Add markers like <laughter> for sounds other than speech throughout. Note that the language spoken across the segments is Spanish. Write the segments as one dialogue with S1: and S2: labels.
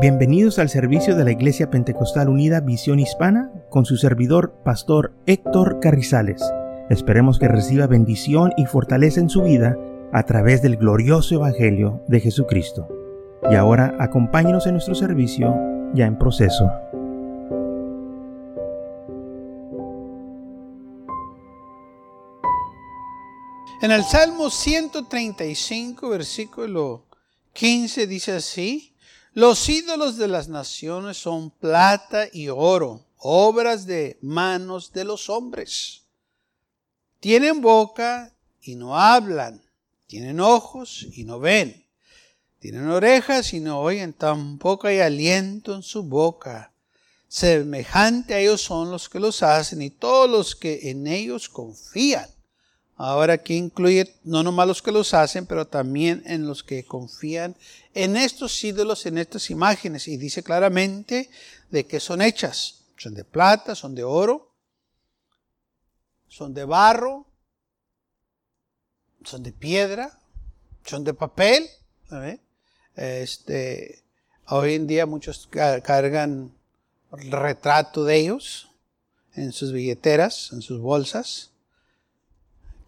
S1: Bienvenidos al servicio de la Iglesia Pentecostal Unida Visión Hispana con su servidor, Pastor Héctor Carrizales. Esperemos que reciba bendición y fortaleza en su vida a través del glorioso Evangelio de Jesucristo. Y ahora acompáñenos en nuestro servicio ya en proceso.
S2: En el Salmo 135, versículo 15 dice así, los ídolos de las naciones son plata y oro, obras de manos de los hombres. Tienen boca y no hablan, tienen ojos y no ven, tienen orejas y no oyen, tampoco hay aliento en su boca. Semejante a ellos son los que los hacen y todos los que en ellos confían. Ahora aquí incluye no nomás los que los hacen, pero también en los que confían en estos ídolos, en estas imágenes. Y dice claramente de qué son hechas. Son de plata, son de oro, son de barro, son de piedra, son de papel. Este, hoy en día muchos cargan retrato de ellos en sus billeteras, en sus bolsas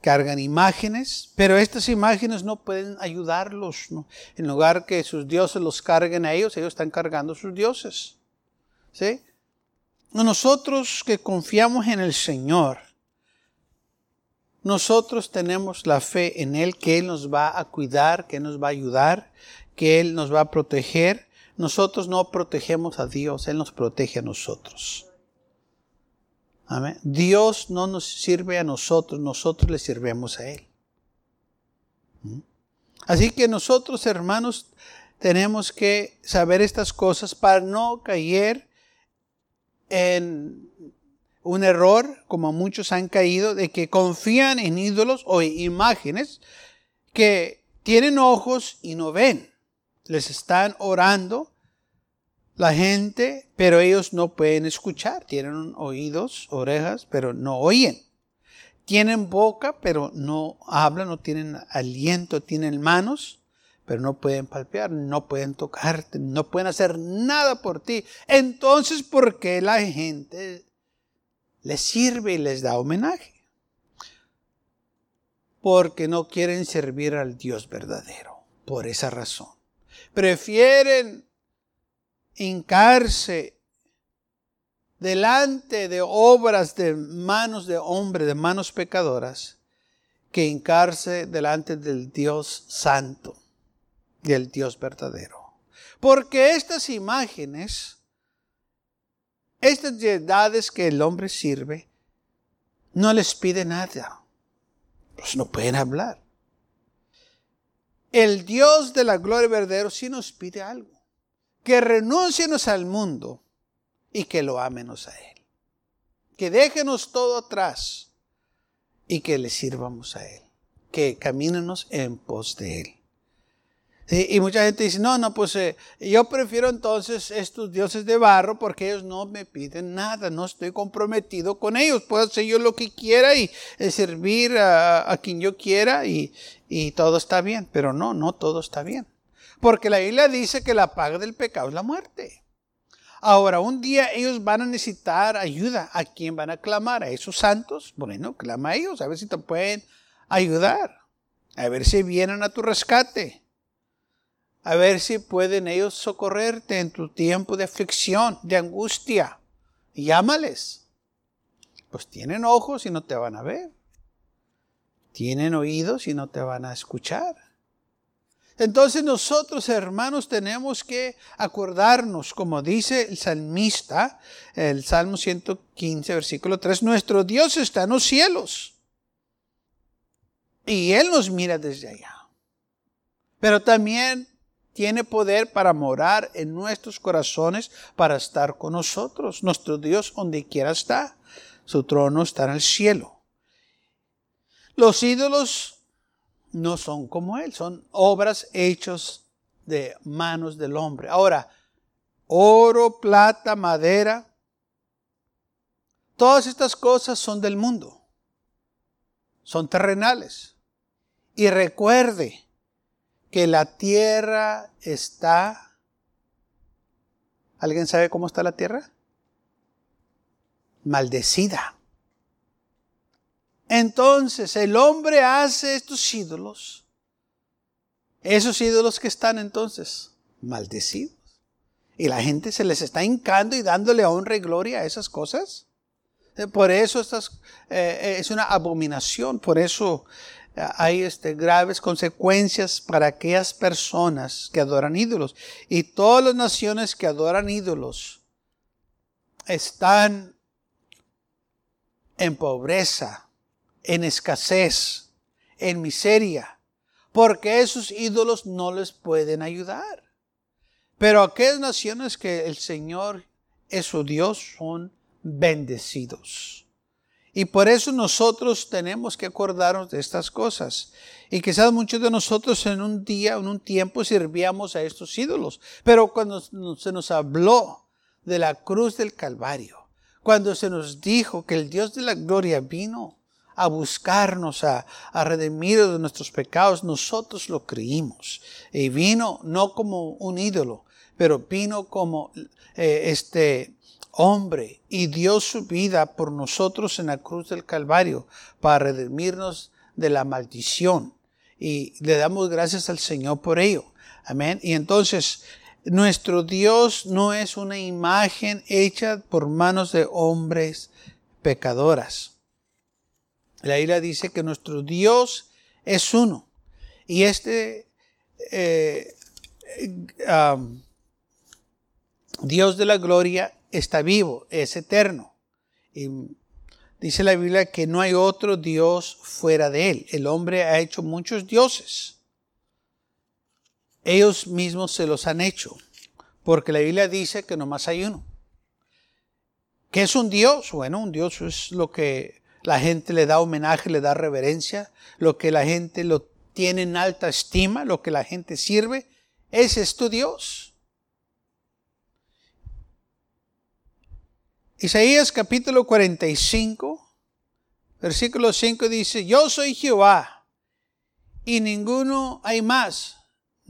S2: cargan imágenes, pero estas imágenes no pueden ayudarlos. En lugar que sus dioses los carguen a ellos, ellos están cargando sus dioses. ¿Sí? Nosotros que confiamos en el Señor, nosotros tenemos la fe en Él, que Él nos va a cuidar, que Él nos va a ayudar, que Él nos va a proteger. Nosotros no protegemos a Dios, Él nos protege a nosotros. Dios no nos sirve a nosotros, nosotros le sirvemos a Él. ¿Mm? Así que nosotros, hermanos, tenemos que saber estas cosas para no caer en un error, como muchos han caído, de que confían en ídolos o imágenes que tienen ojos y no ven. Les están orando la gente, pero ellos no pueden escuchar. Tienen oídos, orejas, pero no oyen. Tienen boca, pero no hablan, no tienen aliento, tienen manos, pero no pueden palpear, no pueden tocarte, no pueden hacer nada por ti. Entonces, ¿por qué la gente les sirve y les da homenaje? Porque no quieren servir al Dios verdadero, por esa razón. Prefieren hincarse delante de obras de manos de hombre, de manos pecadoras, que hincarse delante del Dios santo, del Dios verdadero. Porque estas imágenes, estas deidades que el hombre sirve, no les pide nada. Pues no pueden hablar. El Dios de la gloria verdadero sí nos pide algo que renuncienos al mundo y que lo amenos a Él. Que déjenos todo atrás y que le sirvamos a Él. Que camínenos en pos de Él. Y mucha gente dice, no, no, pues eh, yo prefiero entonces estos dioses de barro porque ellos no me piden nada, no estoy comprometido con ellos, puedo hacer yo lo que quiera y eh, servir a, quien yo quiera y, y todo está bien, pero no, no todo está bien. Porque la Biblia dice que la paga del pecado es la muerte. Ahora, un día ellos van a necesitar ayuda. ¿A quién van a clamar? ¿A esos santos? Bueno, clama a ellos, a ver si te pueden ayudar. A ver si vienen a tu rescate. A ver si pueden ellos socorrerte en tu tiempo de aflicción, de angustia. llámales. Pues tienen ojos y no te van a ver. Tienen oídos y no te van a escuchar. Entonces nosotros, hermanos, tenemos que acordarnos, como dice el salmista, el Salmo 115, versículo 3, nuestro Dios está en los cielos. Y Él nos mira desde allá. Pero también tiene poder para morar en nuestros corazones, para estar con nosotros. Nuestro Dios, donde quiera está, su trono está en el cielo. Los ídolos no son como Él, son obras hechas de manos del hombre. Ahora, oro, plata, madera, todas estas cosas son del mundo, son terrenales. Y recuerde que la tierra está ¿Alguien sabe cómo está la tierra? Maldecida. Entonces el hombre hace estos ídolos. Esos ídolos que están entonces maldecidos. Y la gente se les está hincando y dándole honra y gloria a esas cosas. Eh, por eso estas, eh, es una abominación. Por eso eh, hay este, graves consecuencias para aquellas personas que adoran ídolos. Y todas las naciones que adoran ídolos están en pobreza, en escasez, en miseria, porque esos ídolos no les pueden ayudar. Pero aquellas naciones que el Señor es su Dios son bendecidos. Y por eso nosotros tenemos que acordarnos de estas cosas. Y quizás muchos de nosotros en un día, en un tiempo, servíamos a estos ídolos. Pero cuando se nos habló de la cruz del Calvario, cuando se nos dijo que el Dios de la gloria vino a buscarnos, a, a redimir de nuestros pecados, nosotros lo creímos. Y vino no como un ídolo, pero vino como eh, este hombre y dio su vida por nosotros en la cruz del Calvario para redimirnos de la maldición. Y le damos gracias al Señor por ello. Amén. Y entonces nuestro Dios no es una imagen hecha por manos de hombres pecadoras. La isla dice que nuestro Dios es uno. Y este eh, Dios de la gloria está vivo, es eterno. Dice la Biblia que no hay otro Dios fuera de él. El hombre ha hecho muchos dioses ellos mismos se los han hecho, porque la Biblia dice que nomás hay uno. ¿Qué es un Dios? Bueno, un Dios es lo que la gente le da homenaje, le da reverencia, lo que la gente lo tiene en alta estima, lo que la gente sirve. Ese es tu Dios. Isaías capítulo 45, versículo 5 dice, yo soy Jehová y ninguno hay más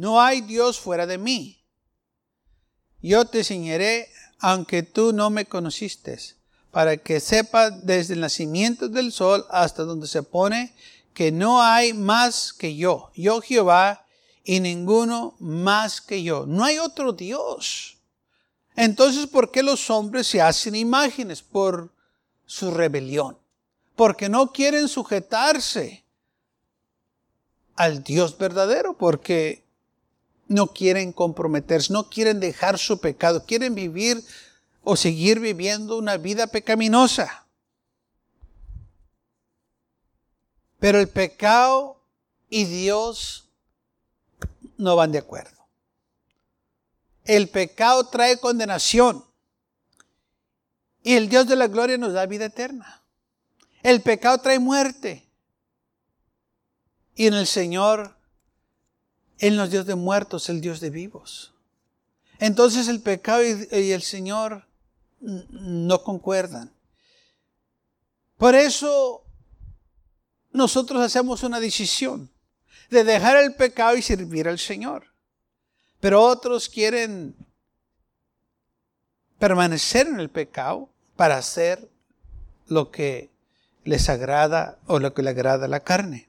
S2: no hay Dios fuera de mí. Yo te enseñaré aunque tú no me conociste, para que sepas desde el nacimiento del sol hasta donde se pone que no hay más que yo. Yo Jehová y ninguno más que yo. No hay otro Dios. Entonces, ¿por qué los hombres se hacen imágenes? Por su rebelión. Porque no quieren sujetarse al Dios verdadero, porque no quieren comprometerse, no quieren dejar su pecado, quieren vivir o seguir viviendo una vida pecaminosa. Pero el pecado y Dios no van de acuerdo. El pecado trae condenación y el Dios de la gloria nos da vida eterna. El pecado trae muerte y en el Señor él no es Dios de muertos, el Dios de vivos. Entonces el pecado y el Señor no concuerdan. Por eso nosotros hacemos una decisión de dejar el pecado y servir al Señor. Pero otros quieren permanecer en el pecado para hacer lo que les agrada o lo que le agrada a la carne.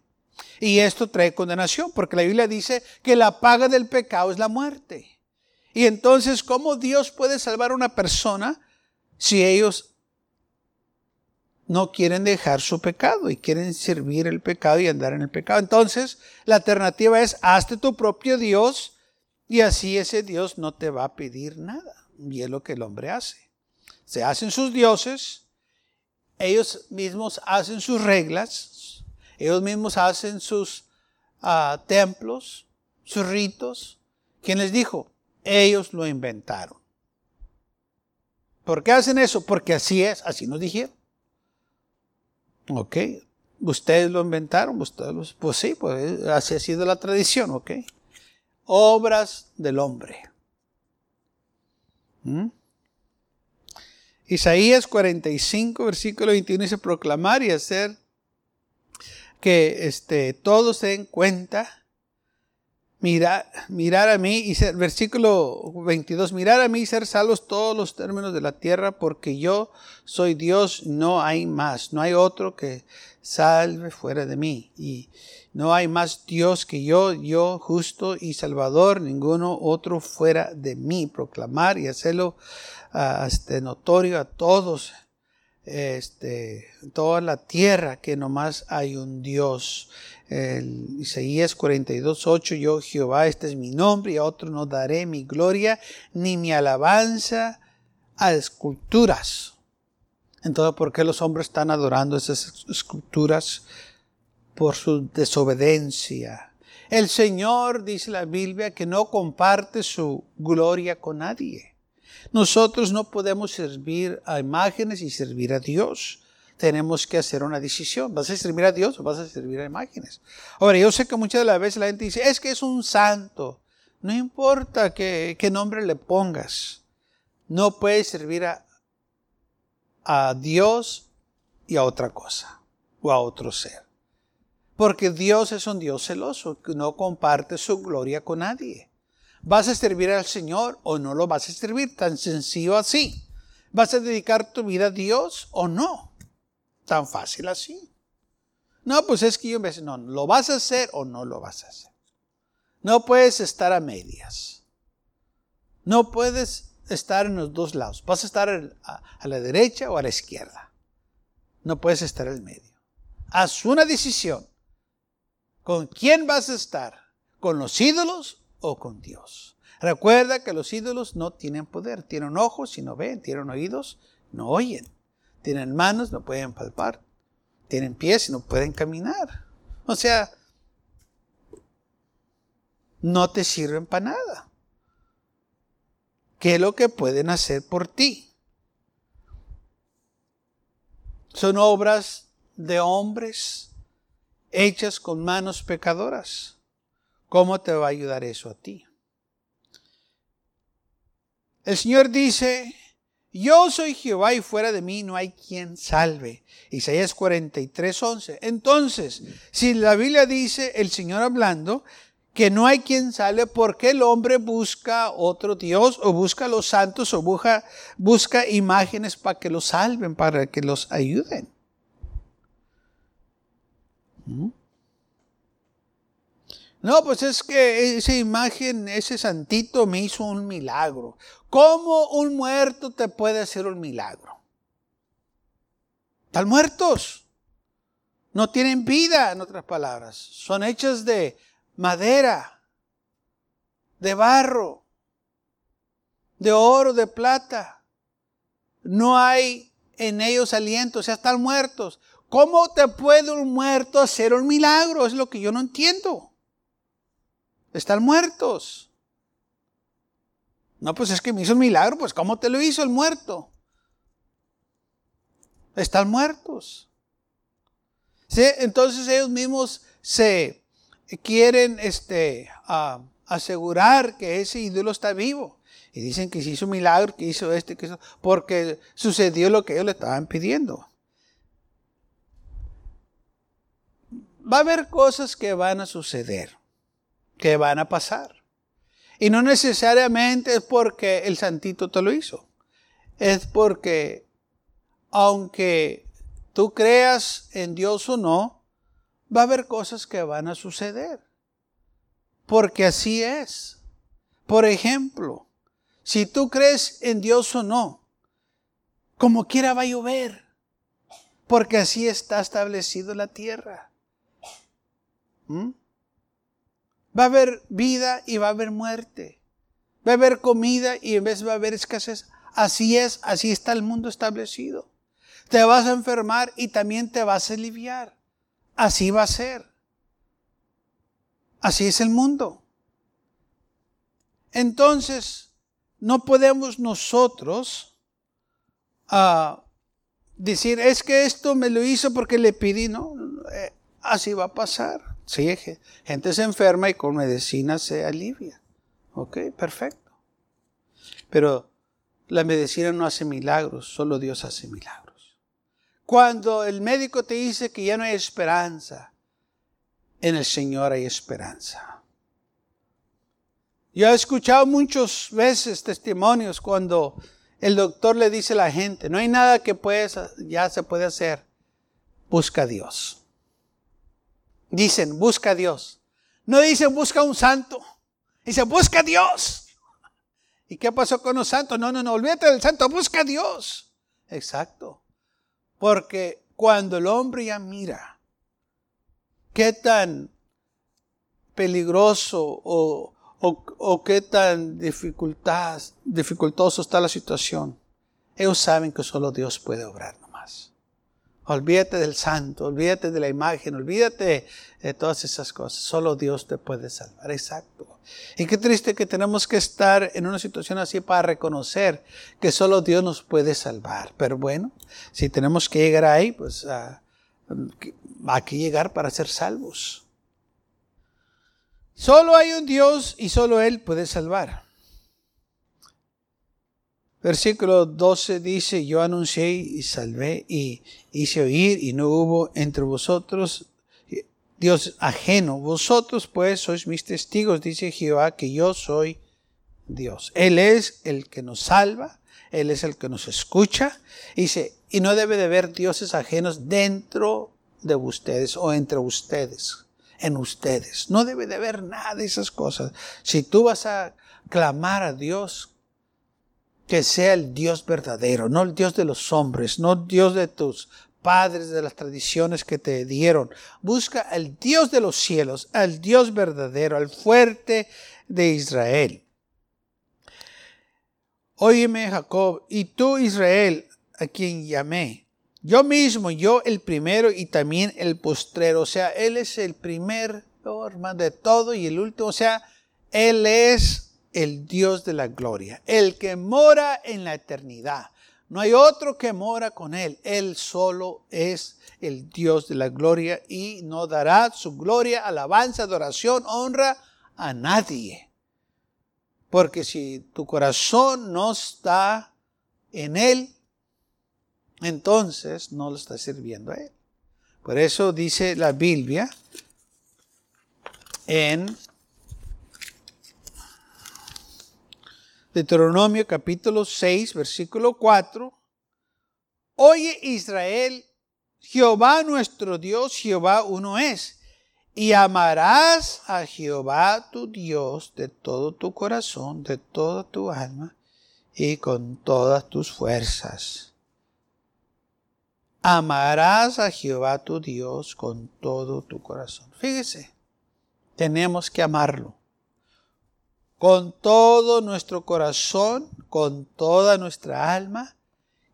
S2: Y esto trae condenación, porque la Biblia dice que la paga del pecado es la muerte. Y entonces, ¿cómo Dios puede salvar a una persona si ellos no quieren dejar su pecado y quieren servir el pecado y andar en el pecado? Entonces, la alternativa es, hazte tu propio Dios y así ese Dios no te va a pedir nada. Y es lo que el hombre hace. Se hacen sus dioses, ellos mismos hacen sus reglas, ellos mismos hacen sus ah, templos, sus ritos. ¿Quién les dijo? Ellos lo inventaron. ¿Por qué hacen eso? Porque así es, así nos dijeron. Ok, ustedes lo inventaron, ustedes pues sí, pues así ha sido la tradición, ok. Obras del hombre. ¿Mm? Isaías 45, versículo 21 dice proclamar y hacer que este, todos se den cuenta mirar, mirar a mí y ser, versículo 22, mirar a mí y ser salvos todos los términos de la tierra, porque yo soy Dios, no hay más, no hay otro que salve fuera de mí. Y no hay más Dios que yo, yo justo y salvador, ninguno otro fuera de mí. Proclamar y hacerlo uh, este, notorio a todos, este, toda la tierra, que nomás hay un Dios. El Isaías 42, 8, yo Jehová, este es mi nombre, y a otro no daré mi gloria, ni mi alabanza a esculturas. Entonces, ¿por qué los hombres están adorando esas esculturas? Por su desobediencia. El Señor, dice la Biblia, que no comparte su gloria con nadie. Nosotros no podemos servir a imágenes y servir a Dios. Tenemos que hacer una decisión. ¿Vas a servir a Dios o vas a servir a imágenes? Ahora, yo sé que muchas de las veces la gente dice, es que es un santo. No importa qué, qué nombre le pongas. No puedes servir a, a Dios y a otra cosa o a otro ser. Porque Dios es un Dios celoso que no comparte su gloria con nadie. ¿Vas a servir al Señor o no lo vas a servir? Tan sencillo así. ¿Vas a dedicar tu vida a Dios o no? Tan fácil así. No, pues es que yo me no, ¿lo vas a hacer o no lo vas a hacer? No puedes estar a medias. No puedes estar en los dos lados. Vas a estar a, la derecha o a la izquierda. No puedes estar en medio. Haz una decisión. ¿Con quién vas a estar? ¿Con los ídolos o con Dios? Recuerda que los ídolos no tienen poder. Tienen ojos y no ven. Tienen oídos, no oyen. Tienen manos, no pueden palpar. Tienen pies y no pueden caminar. O sea, no te sirven para nada. ¿Qué es lo que pueden hacer por ti? Son obras de hombres hechas con manos pecadoras. ¿Cómo te va a ayudar eso a ti? El Señor dice, yo soy Jehová y fuera de mí no hay quien salve. Isaías 43, 11. Entonces, si la Biblia dice el Señor hablando, que no hay quien sale porque el hombre busca otro Dios o busca a los santos o busca, busca imágenes para que los salven, para que los ayuden. ¿Mm? No, pues es que esa imagen, ese santito me hizo un milagro. ¿Cómo un muerto te puede hacer un milagro? Están muertos. No tienen vida, en otras palabras. Son hechos de madera, de barro, de oro, de plata. No hay en ellos aliento, o sea, están muertos. ¿Cómo te puede un muerto hacer un milagro? Es lo que yo no entiendo. Están muertos. No, pues es que me hizo un milagro, pues ¿cómo te lo hizo el muerto? Están muertos. ¿Sí? Entonces ellos mismos se quieren este, asegurar que ese ídolo está vivo. Y dicen que se hizo un milagro, que hizo este, que hizo, porque sucedió lo que ellos le estaban pidiendo. Va a haber cosas que van a suceder, que van a pasar. Y no necesariamente es porque el santito te lo hizo. Es porque, aunque tú creas en Dios o no, va a haber cosas que van a suceder. Porque así es. Por ejemplo, si tú crees en Dios o no, como quiera va a llover. Porque así está establecido la tierra. ¿Mm? Va a haber vida y va a haber muerte. Va a haber comida y en vez va a haber escasez. Así es, así está el mundo establecido. Te vas a enfermar y también te vas a aliviar. Así va a ser. Así es el mundo. Entonces, no podemos nosotros ah, decir, es que esto me lo hizo porque le pedí, no, eh, así va a pasar. Sí, gente se enferma y con medicina se alivia. Ok, perfecto. Pero la medicina no hace milagros, solo Dios hace milagros. Cuando el médico te dice que ya no hay esperanza, en el Señor hay esperanza. Yo he escuchado muchas veces testimonios cuando el doctor le dice a la gente, no hay nada que puedes, ya se puede hacer, busca a Dios. Dicen, busca a Dios. No dicen, busca a un santo. Dicen, busca a Dios. ¿Y qué pasó con los santos? No, no, no, olvídate del santo, busca a Dios. Exacto. Porque cuando el hombre ya mira qué tan peligroso o, o, qué tan dificultoso está la situación, ellos saben que solo Dios puede obrar. Olvídate del santo, olvídate de la imagen, olvídate de todas esas cosas. Solo Dios te puede salvar. Exacto. Y qué triste que tenemos que estar en una situación así para reconocer que solo Dios nos puede salvar. Pero bueno, si tenemos que llegar ahí, pues uh, hay que llegar para ser salvos. Solo hay un Dios y solo Él puede salvar. Versículo 12 dice, yo anuncié y salvé y hice oír y no hubo entre vosotros Dios ajeno. Vosotros pues sois mis testigos, dice Jehová, que yo soy Dios. Él es el que nos salva, Él es el que nos escucha. Dice, y no debe de haber dioses ajenos dentro de ustedes o entre ustedes en ustedes. No debe de haber nada de esas cosas. Si tú vas a clamar a Dios, que sea el Dios verdadero, no el Dios de los hombres, no el Dios de tus padres, de las tradiciones que te dieron. Busca al Dios de los cielos, al Dios verdadero, al fuerte de Israel. Óyeme, Jacob, y tú, Israel, a quien llamé, yo mismo, yo el primero y también el postrero. O sea, Él es el primer de todo y el último. O sea, Él es el Dios de la gloria, el que mora en la eternidad. No hay otro que mora con Él. Él solo es el Dios de la gloria y no dará su gloria, alabanza, adoración, honra a nadie. Porque si tu corazón no está en Él, entonces no lo está sirviendo a Él. Por eso dice la Biblia en Deuteronomio capítulo 6, versículo 4. Oye Israel, Jehová nuestro Dios, Jehová uno es. Y amarás a Jehová tu Dios de todo tu corazón, de toda tu alma y con todas tus fuerzas. Amarás a Jehová tu Dios con todo tu corazón. Fíjese, tenemos que amarlo. Con todo nuestro corazón, con toda nuestra alma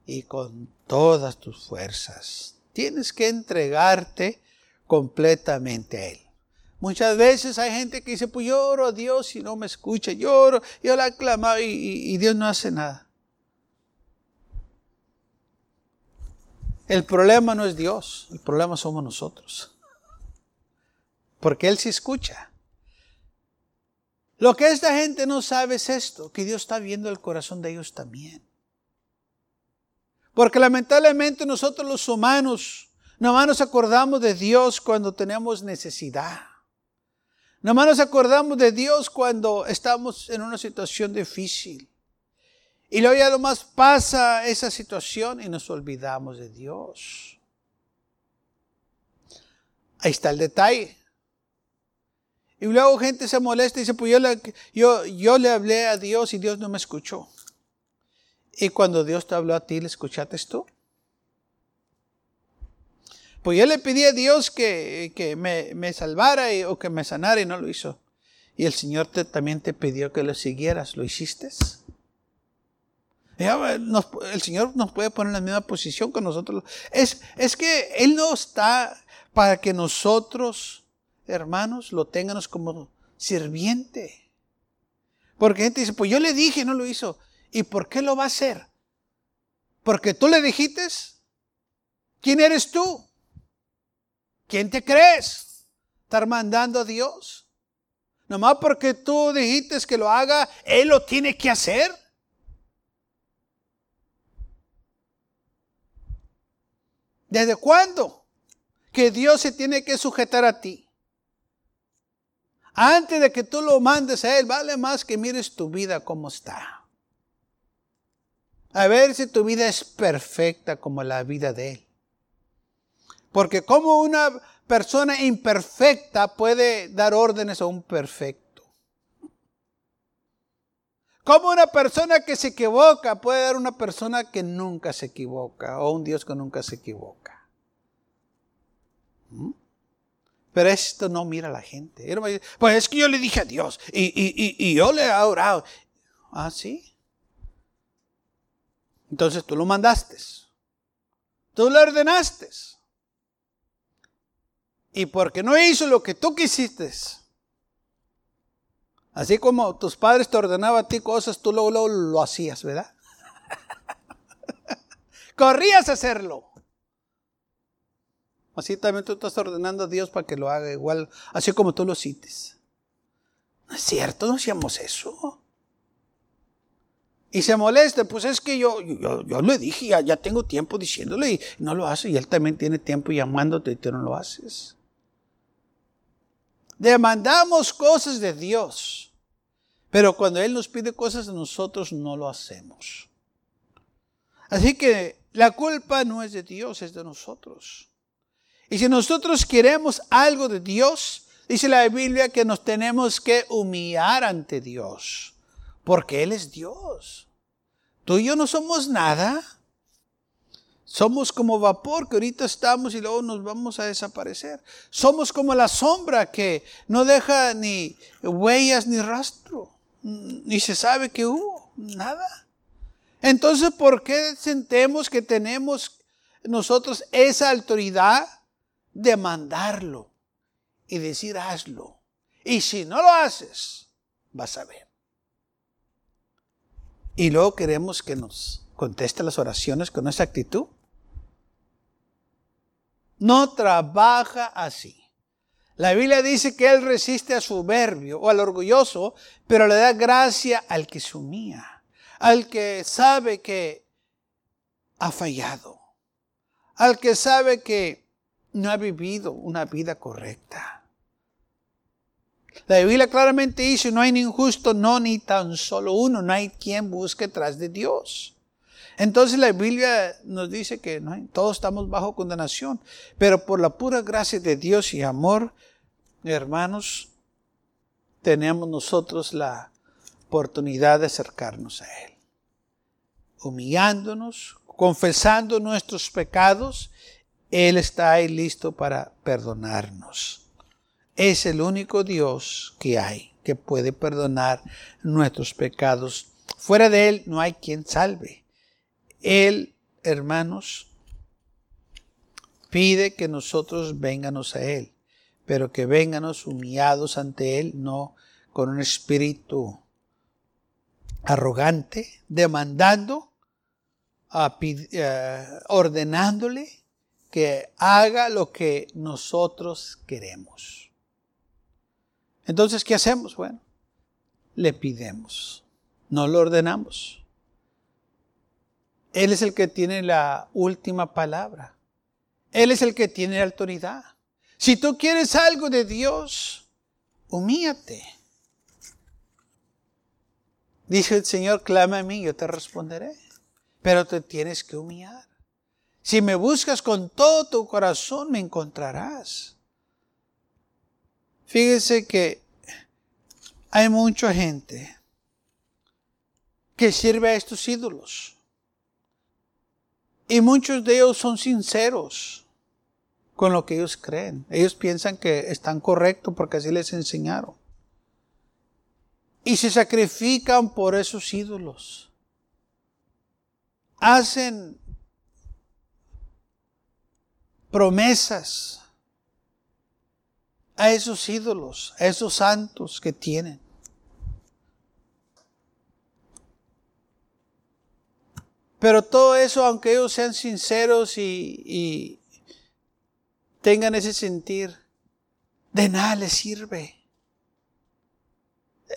S2: y con todas tus fuerzas. Tienes que entregarte completamente a Él. Muchas veces hay gente que dice, pues lloro a Dios y no me escucha, lloro, yo la clamo y, y Dios no hace nada. El problema no es Dios, el problema somos nosotros. Porque Él sí escucha. Lo que esta gente no sabe es esto, que Dios está viendo el corazón de ellos también. Porque lamentablemente nosotros los humanos, nomás nos acordamos de Dios cuando tenemos necesidad. Nomás nos acordamos de Dios cuando estamos en una situación difícil. Y luego ya más pasa esa situación y nos olvidamos de Dios. Ahí está el detalle. Y luego gente se molesta y dice, pues yo le, yo, le hablé a Dios y Dios no me escuchó. Y cuando Dios te habló a ti, ¿le escuchaste tú? Pues yo le pedí a Dios que, que me, me, salvara o que me sanara y no lo hizo. Y el Señor también te pidió que lo siguieras. ¿Lo hiciste? el Señor nos puede poner en la misma posición que nosotros. Es, es que Él no está para que nosotros, hermanos, lo tengamos como sirviente. Porque gente dice, pues yo le dije, no lo hizo. ¿Y por qué lo va a hacer? Porque tú le dijiste. ¿Quién eres tú? ¿Quién te crees? ¿Estar mandando a Dios? Nomás porque tú dijiste que lo haga, Él lo tiene que hacer. ¿Desde cuándo? Que Dios se tiene que sujetar a ti. Antes de que tú lo mandes a Él, vale más que mires tu vida como está. A ver si tu vida es perfecta como la vida de Él. Porque como una persona imperfecta puede dar órdenes a un perfecto. Como una persona que se equivoca puede dar una persona que nunca se equivoca o un Dios que nunca se equivoca. ¿Mm? Pero esto no mira a la gente. Pues es que yo le dije a Dios y, yo le he orado. Ah, sí. Entonces tú lo mandaste. Tú lo ordenaste. Y porque no hizo lo que tú quisiste. Así como tus padres te ordenaban a ti cosas, tú luego, lo hacías, ¿verdad? <laughs> Corrías a hacerlo. Así también tú estás ordenando a Dios para que lo haga igual, así como tú lo cites. No es cierto, no hacíamos eso. Y se molesta, pues es que yo, yo, yo le dije, ya, tengo tiempo diciéndole y no lo hace. Y él también tiene tiempo llamándote y tú no lo haces. Demandamos cosas de Dios, pero cuando Él nos pide cosas de nosotros no lo hacemos. Así que la culpa no es de Dios, es de nosotros. Y si nosotros queremos algo de Dios, dice la Biblia que nos tenemos que humillar ante Dios, porque Él es Dios. Tú y yo no somos nada. Somos como vapor que ahorita estamos y luego nos vamos a desaparecer. Somos como la sombra que no deja ni huellas ni rastro. Ni se sabe que hubo. Nada. Entonces, ¿por qué sentemos que tenemos nosotros esa autoridad de mandarlo y decir hazlo? Y si no lo haces, vas a ver. Y luego queremos que nos conteste las oraciones con esa actitud. No trabaja así. La Biblia dice que Él resiste a soberbio o al orgulloso, pero le da gracia al que se humilla, al que sabe que ha fallado, al que sabe que no ha vivido una vida correcta. La Biblia claramente dice, no hay ni injusto, no, ni tan solo uno, no hay quien busque tras de Dios. Entonces la Biblia nos dice que todos estamos bajo condenación, pero por la pura gracia de Dios y amor, hermanos, tenemos nosotros la oportunidad de acercarnos a Él, humillándonos, confesando nuestros pecados, Él está ahí listo para perdonarnos. Es el único Dios que hay que puede perdonar nuestros pecados. Fuera de Él no hay quien salve. Él, hermanos, pide que nosotros venganos a Él, pero que venganos humillados ante Él, no con un espíritu arrogante, demandando, eh, ordenándole que haga lo que nosotros queremos. Entonces, ¿qué hacemos? Bueno, le pidemos, no lo ordenamos. Él es el que tiene la última palabra. Él es el que tiene la autoridad. Si tú quieres algo de Dios, humíate. Dice el Señor, clama a mí, yo te responderé. Pero te tienes que humillar. Si me buscas con todo tu corazón, me encontrarás. Fíjese que hay mucha gente que sirve a estos ídolos. Y muchos de ellos son sinceros con lo que ellos creen. Ellos piensan que están correctos porque así les enseñaron. Y se sacrifican por esos ídolos. Hacen promesas a esos ídolos, a esos santos que tienen. Pero todo eso, aunque ellos sean sinceros y, tengan ese sentir, de nada les sirve.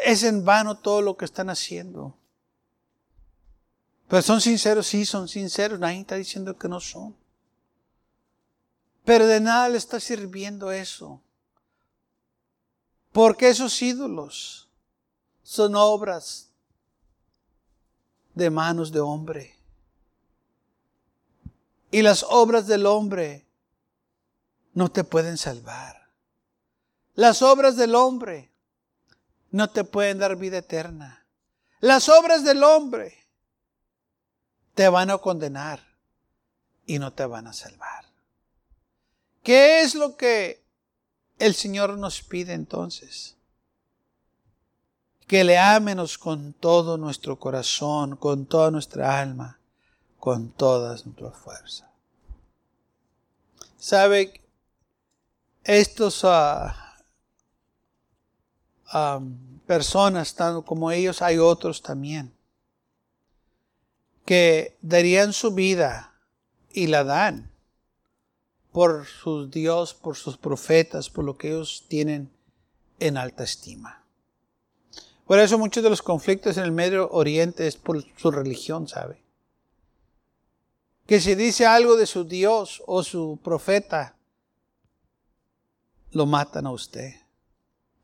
S2: Es en vano todo lo que están haciendo. Pero son sinceros, sí, son sinceros. Nadie está diciendo que no son. Pero de nada le está sirviendo eso. Porque esos ídolos son obras de manos de hombre. Y las obras del hombre no te pueden salvar. Las obras del hombre no te pueden dar vida eterna. Las obras del hombre te van a condenar y no te van a salvar. ¿Qué es lo que el Señor nos pide entonces? Que le ámenos con todo nuestro corazón, con toda nuestra alma, con todas nuestras fuerzas. ¿Sabe? Estos uh, personas, tanto como ellos, hay otros también, que darían su vida y la dan por su Dios, por sus profetas, por lo que ellos tienen en alta estima. Por eso muchos de los conflictos en el Medio Oriente es por su religión, ¿sabe? Que si dice algo de su Dios o su profeta, lo matan a usted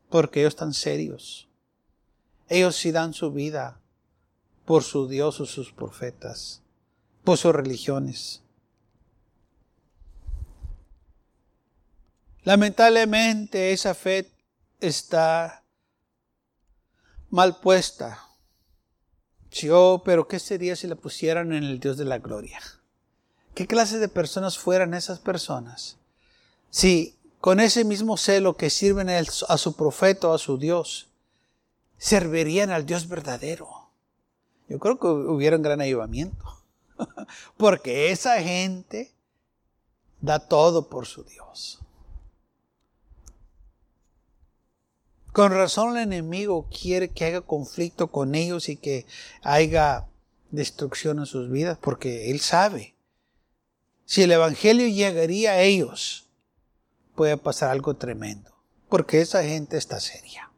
S2: porque ellos están serios. Ellos sí dan su vida por su Dios o sus profetas, por sus religiones. Lamentablemente esa fe está mal puesta. Sí, oh, pero ¿qué sería si la pusieran en el Dios de la gloria? ¿Qué clase de personas fueran esas personas? Si con ese mismo celo que sirven a su profeta o a su Dios, servirían al Dios verdadero. Yo creo que hubiera un gran ayudamiento. <laughs> Porque esa gente da todo por su Dios. Con razón el enemigo quiere que haya conflicto con ellos y que haya destrucción en sus vidas, porque él sabe. Si el Evangelio llegaría a ellos, puede pasar algo tremendo, porque esa gente está seria.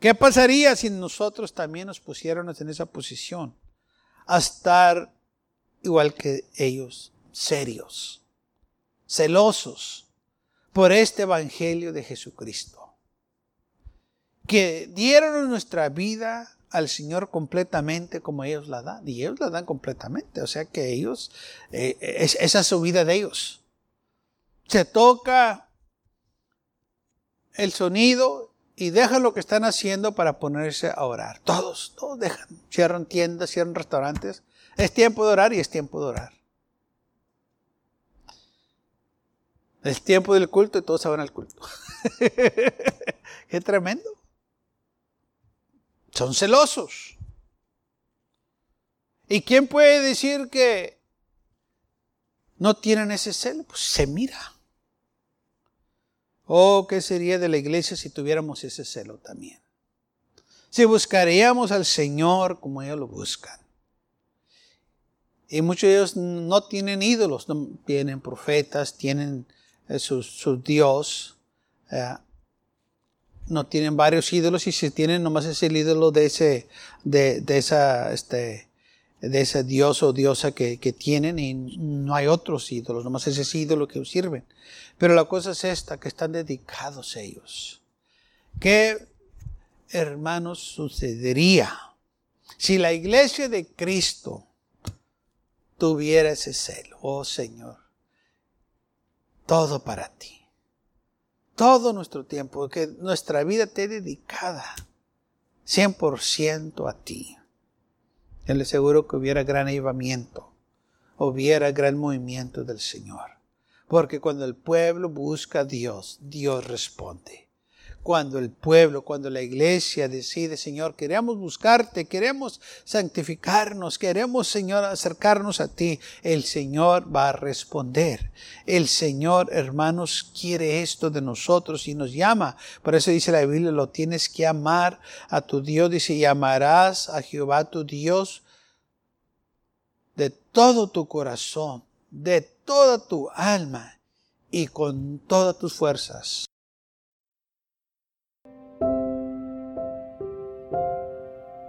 S2: ¿Qué pasaría si nosotros también nos pusiéramos en esa posición? A estar igual que ellos, serios, celosos por este Evangelio de Jesucristo. Que dieron nuestra vida al Señor completamente como ellos la dan. Y ellos la dan completamente. O sea que ellos, eh, esa es su vida de ellos se toca el sonido y dejan lo que están haciendo para ponerse a orar. Todos, todos dejan, cierran tiendas, cierran restaurantes. Es tiempo de orar y es tiempo de orar. Es tiempo del culto y todos se van al culto. <laughs> Qué tremendo. Son celosos. ¿Y quién puede decir que no tienen ese celo? Pues se mira. Oh, ¿qué sería de la iglesia si tuviéramos ese celo también? Si buscaríamos al Señor como ellos lo buscan. Y muchos de ellos no tienen ídolos, no tienen profetas, tienen eh, su, Dios. Eh, no tienen varios ídolos y si tienen nomás es el ídolo de ese, de, de esa, este, de ese dios o diosa que, tienen y no hay otros ídolos, nomás ese ídolo que sirven. Pero la cosa es esta, que están dedicados ellos. ¿Qué, hermanos, sucedería si la iglesia de Cristo tuviera ese celo? Oh Señor, todo para ti. Todo nuestro tiempo, que nuestra vida esté dedicada 100% a ti. Yo le aseguro que hubiera gran avivamiento, hubiera gran movimiento del Señor. Porque cuando el pueblo busca a Dios, Dios responde cuando el pueblo, cuando la iglesia decide, Señor, queremos buscarte, queremos santificarnos, queremos, Señor, acercarnos a ti, el Señor va a responder. El Señor, hermanos, quiere esto de nosotros y nos llama. Por eso dice la Biblia, lo tienes que amar a tu Dios. Dice, llamarás a Jehová tu Dios de todo tu corazón, de toda tu alma y con todas tus fuerzas.